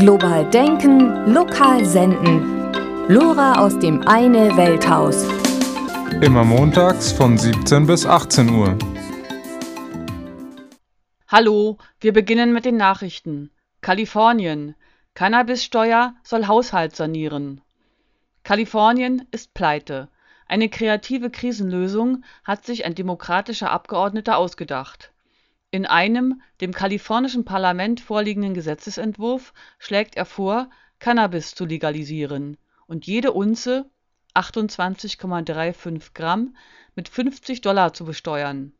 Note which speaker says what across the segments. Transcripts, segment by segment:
Speaker 1: Global denken, lokal senden. Lora aus dem Eine Welthaus.
Speaker 2: Immer montags von 17 bis 18 Uhr.
Speaker 3: Hallo, wir beginnen mit den Nachrichten. Kalifornien. Cannabissteuer soll Haushalt sanieren. Kalifornien ist pleite. Eine kreative Krisenlösung hat sich ein demokratischer Abgeordneter ausgedacht. In einem dem kalifornischen Parlament vorliegenden Gesetzesentwurf schlägt er vor, Cannabis zu legalisieren und jede Unze (28,35 Gramm) mit 50 Dollar zu besteuern.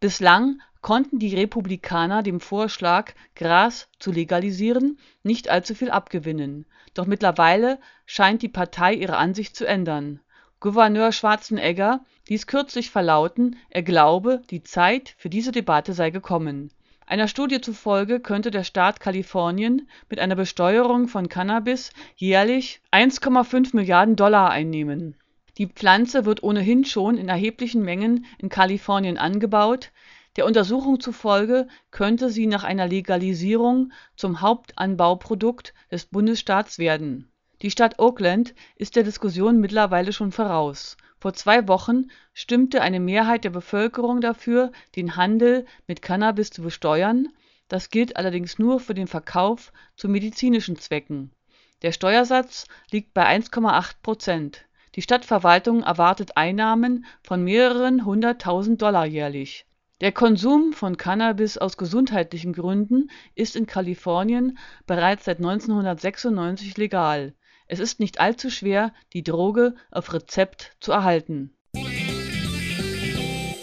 Speaker 3: Bislang konnten die Republikaner dem Vorschlag, Gras zu legalisieren, nicht allzu viel abgewinnen, doch mittlerweile scheint die Partei ihre Ansicht zu ändern Gouverneur Schwarzenegger ließ kürzlich verlauten, er glaube, die Zeit für diese Debatte sei gekommen. Einer Studie zufolge könnte der Staat Kalifornien mit einer Besteuerung von Cannabis jährlich 1,5 Milliarden Dollar einnehmen. Die Pflanze wird ohnehin schon in erheblichen Mengen in Kalifornien angebaut, der Untersuchung zufolge könnte sie nach einer Legalisierung zum Hauptanbauprodukt des Bundesstaats werden die Stadt Oakland ist der Diskussion mittlerweile schon voraus. Vor zwei Wochen stimmte eine Mehrheit der Bevölkerung dafür, den Handel mit Cannabis zu besteuern, das gilt allerdings nur für den Verkauf zu medizinischen Zwecken. Der Steuersatz liegt bei 1,8 Prozent. Die Stadtverwaltung erwartet Einnahmen von mehreren hunderttausend Dollar jährlich. Der Konsum von Cannabis aus gesundheitlichen Gründen ist in Kalifornien bereits seit 1996 legal es ist nicht allzu schwer, die Droge auf Rezept zu erhalten.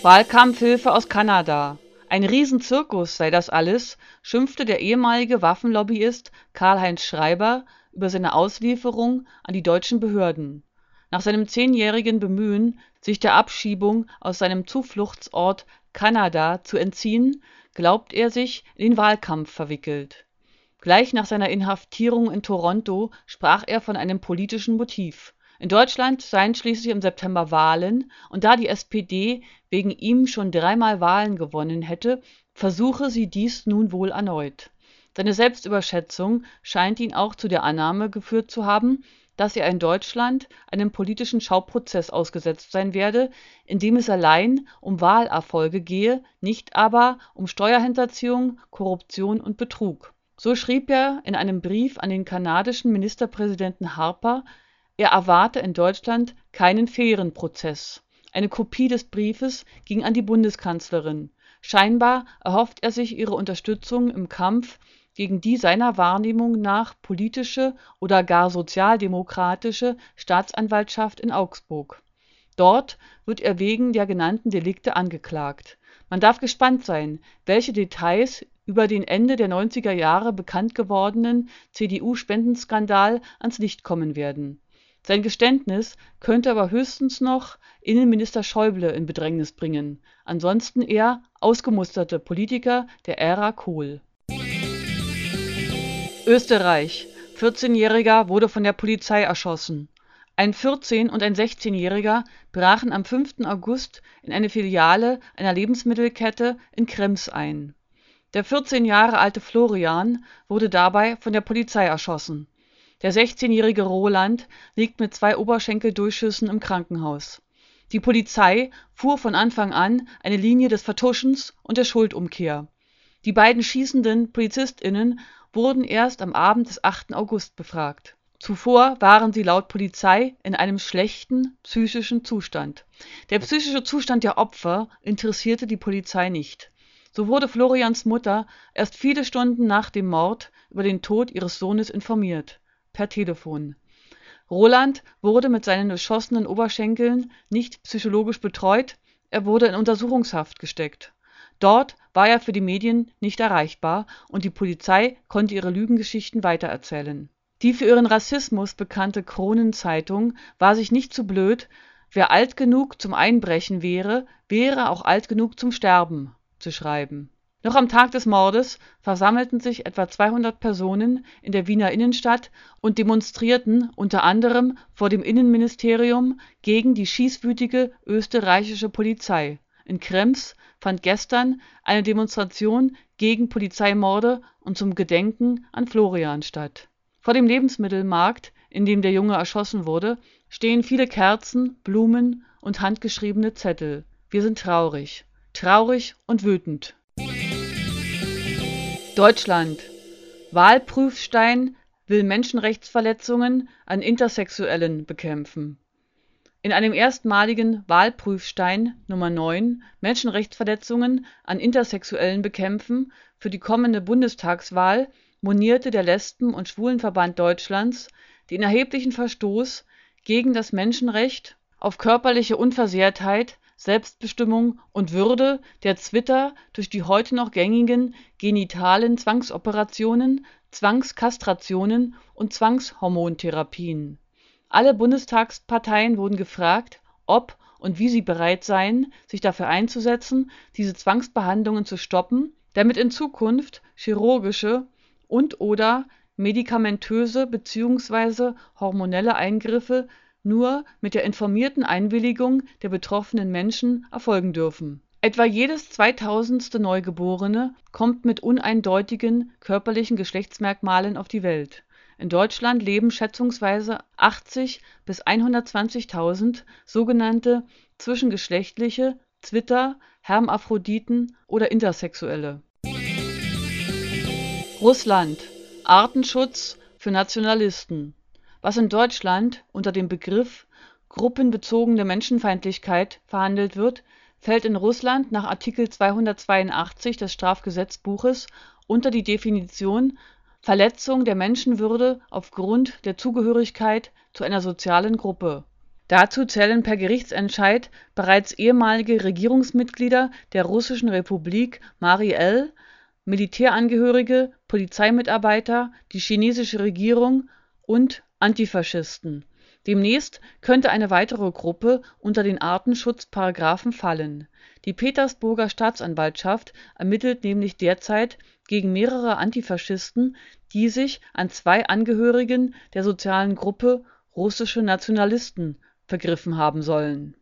Speaker 3: Wahlkampfhilfe aus Kanada. Ein Riesenzirkus sei das alles, schimpfte der ehemalige Waffenlobbyist Karl-Heinz Schreiber über seine Auslieferung an die deutschen Behörden. Nach seinem zehnjährigen Bemühen, sich der Abschiebung aus seinem Zufluchtsort Kanada zu entziehen, glaubt er sich in den Wahlkampf verwickelt Gleich nach seiner Inhaftierung in Toronto sprach er von einem politischen Motiv. In Deutschland seien schließlich im September Wahlen, und da die SPD wegen ihm schon dreimal Wahlen gewonnen hätte, versuche sie dies nun wohl erneut. Seine Selbstüberschätzung scheint ihn auch zu der Annahme geführt zu haben, dass er in Deutschland einem politischen Schauprozess ausgesetzt sein werde, in dem es allein um Wahlerfolge gehe, nicht aber um Steuerhinterziehung, Korruption und Betrug so schrieb er in einem Brief an den kanadischen Ministerpräsidenten Harper, er erwarte in Deutschland keinen fairen Prozess. Eine Kopie des Briefes ging an die Bundeskanzlerin. Scheinbar erhofft er sich ihre Unterstützung im Kampf gegen die seiner Wahrnehmung nach politische oder gar sozialdemokratische Staatsanwaltschaft in Augsburg. Dort wird er wegen der genannten Delikte angeklagt. Man darf gespannt sein, welche Details über den Ende der 90er Jahre bekannt gewordenen CDU-Spendenskandal ans Licht kommen werden. Sein Geständnis könnte aber höchstens noch Innenminister Schäuble in Bedrängnis bringen, ansonsten eher ausgemusterte Politiker der Ära Kohl. Österreich. 14-Jähriger wurde von der Polizei erschossen. Ein 14- und ein 16-Jähriger brachen am 5. August in eine Filiale einer Lebensmittelkette in Krems ein der 14 Jahre alte Florian wurde dabei von der Polizei erschossen. Der 16-jährige Roland liegt mit zwei Oberschenkeldurchschüssen im Krankenhaus. Die Polizei fuhr von Anfang an eine Linie des Vertuschens und der Schuldumkehr. Die beiden schießenden PolizistInnen wurden erst am Abend des 8. August befragt. Zuvor waren sie laut Polizei in einem schlechten psychischen Zustand. Der psychische Zustand der Opfer interessierte die Polizei nicht so wurde Florians Mutter erst viele Stunden nach dem Mord über den Tod ihres Sohnes informiert (per Telefon). Roland wurde mit seinen erschossenen Oberschenkeln nicht psychologisch betreut, er wurde in Untersuchungshaft gesteckt. Dort war er für die Medien nicht erreichbar und die Polizei konnte ihre Lügengeschichten weitererzählen. Die für ihren Rassismus bekannte Kronenzeitung war sich nicht zu blöd, wer alt genug zum Einbrechen wäre, wäre auch alt genug zum Sterben zu schreiben. Noch am Tag des Mordes versammelten sich etwa 200 Personen in der Wiener Innenstadt und demonstrierten unter anderem vor dem Innenministerium gegen die schießwütige österreichische Polizei. In Krems fand gestern eine Demonstration gegen Polizeimorde und zum Gedenken an Florian statt. Vor dem Lebensmittelmarkt, in dem der Junge erschossen wurde, stehen viele Kerzen, Blumen und handgeschriebene Zettel. Wir sind traurig. Traurig und wütend. Deutschland. Wahlprüfstein will Menschenrechtsverletzungen an Intersexuellen bekämpfen. In einem erstmaligen Wahlprüfstein Nummer 9 Menschenrechtsverletzungen an Intersexuellen bekämpfen für die kommende Bundestagswahl monierte der Lesben und Schwulenverband Deutschlands den erheblichen Verstoß gegen das Menschenrecht auf körperliche Unversehrtheit, Selbstbestimmung und Würde der Zwitter durch die heute noch gängigen genitalen Zwangsoperationen, Zwangskastrationen und Zwangshormontherapien. Alle Bundestagsparteien wurden gefragt, ob und wie sie bereit seien, sich dafür einzusetzen, diese Zwangsbehandlungen zu stoppen, damit in Zukunft chirurgische und/oder medikamentöse bzw. hormonelle Eingriffe nur mit der informierten Einwilligung der betroffenen Menschen erfolgen dürfen. Etwa jedes zweitausendste Neugeborene kommt mit uneindeutigen körperlichen Geschlechtsmerkmalen auf die Welt. In Deutschland leben schätzungsweise 80 bis 120.000 sogenannte zwischengeschlechtliche Zwitter, Hermaphroditen oder Intersexuelle. Russland Artenschutz für Nationalisten Was in Deutschland unter dem Begriff gruppenbezogene Menschenfeindlichkeit verhandelt wird, fällt in Russland nach Artikel 282 des Strafgesetzbuches unter die Definition Verletzung der Menschenwürde aufgrund der Zugehörigkeit zu einer sozialen Gruppe. Dazu zählen per Gerichtsentscheid bereits ehemalige Regierungsmitglieder der Russischen Republik Mari El, Militärangehörige, Polizeimitarbeiter, die chinesische Regierung und Antifaschisten. Demnächst könnte eine weitere Gruppe unter den Artenschutzparagraphen fallen. Die Petersburger Staatsanwaltschaft ermittelt nämlich derzeit gegen mehrere Antifaschisten, die sich an zwei Angehörigen der sozialen Gruppe Russische Nationalisten vergriffen haben sollen.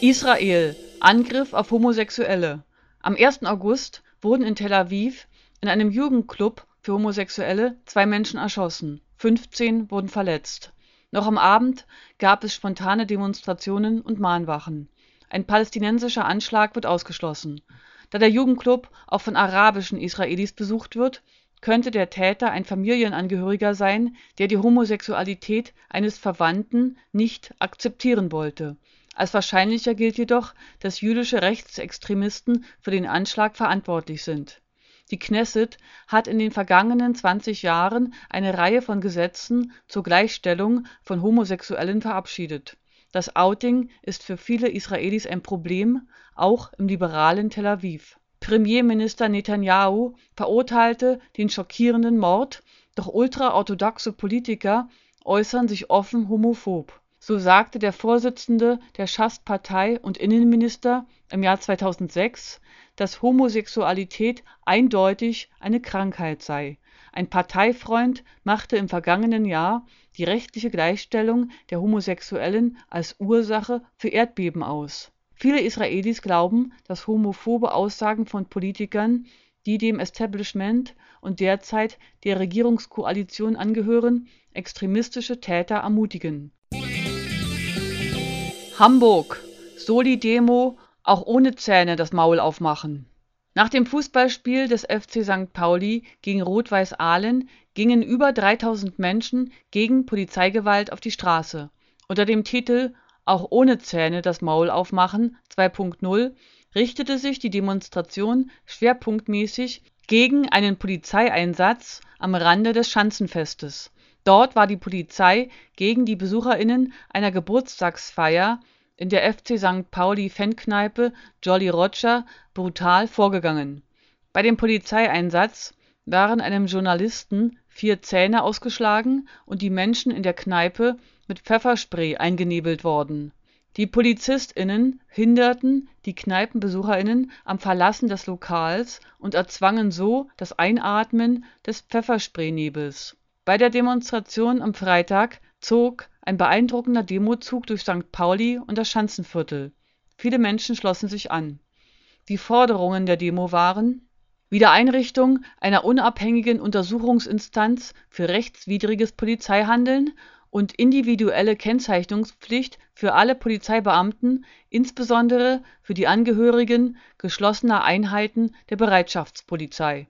Speaker 3: Israel Angriff auf Homosexuelle Am 1. August wurden in Tel Aviv in einem Jugendclub für Homosexuelle zwei Menschen erschossen, 15 wurden verletzt. Noch am Abend gab es spontane Demonstrationen und Mahnwachen. Ein palästinensischer Anschlag wird ausgeschlossen da der Jugendclub auch von arabischen Israelis besucht wird, könnte der Täter ein Familienangehöriger sein, der die Homosexualität eines Verwandten nicht akzeptieren wollte. Als wahrscheinlicher gilt jedoch, dass jüdische Rechtsextremisten für den Anschlag verantwortlich sind. Die Knesset hat in den vergangenen 20 Jahren eine Reihe von Gesetzen zur Gleichstellung von Homosexuellen verabschiedet das Outing ist für viele Israelis ein Problem, auch im liberalen Tel Aviv. Premierminister Netanyahu verurteilte den schockierenden Mord, doch ultraorthodoxe Politiker äußern sich offen homophob. So sagte der Vorsitzende der Schas-Partei und Innenminister im Jahr 2006, dass Homosexualität eindeutig eine Krankheit sei ein Parteifreund machte im vergangenen Jahr die rechtliche Gleichstellung der Homosexuellen als Ursache für Erdbeben aus. Viele Israelis glauben, dass homophobe Aussagen von Politikern, die dem Establishment und derzeit der Regierungskoalition angehören, extremistische Täter ermutigen. Hamburg Soli-Demo auch ohne Zähne das Maul aufmachen nach dem Fußballspiel des FC St. Pauli gegen Rot-Weiß Aalen gingen über 3000 Menschen gegen Polizeigewalt auf die Straße. Unter dem Titel Auch ohne Zähne das Maul aufmachen 2.0 richtete sich die Demonstration schwerpunktmäßig gegen einen Polizeieinsatz am Rande des Schanzenfestes. Dort war die Polizei gegen die BesucherInnen einer Geburtstagsfeier in der FC St. Pauli-Fankneipe Jolly Roger brutal vorgegangen. Bei dem Polizeieinsatz waren einem Journalisten vier Zähne ausgeschlagen und die Menschen in der Kneipe mit Pfefferspray eingenebelt worden. Die PolizistInnen hinderten die KneipenbesucherInnen am Verlassen des Lokals und erzwangen so das Einatmen des Pfefferspraynebels. Bei der Demonstration am Freitag zog ein beeindruckender Demozug durch St. Pauli und das Schanzenviertel. Viele Menschen schlossen sich an. Die Forderungen der Demo waren Wiedereinrichtung einer unabhängigen Untersuchungsinstanz für rechtswidriges Polizeihandeln und individuelle Kennzeichnungspflicht für alle Polizeibeamten, insbesondere für die Angehörigen geschlossener Einheiten der Bereitschaftspolizei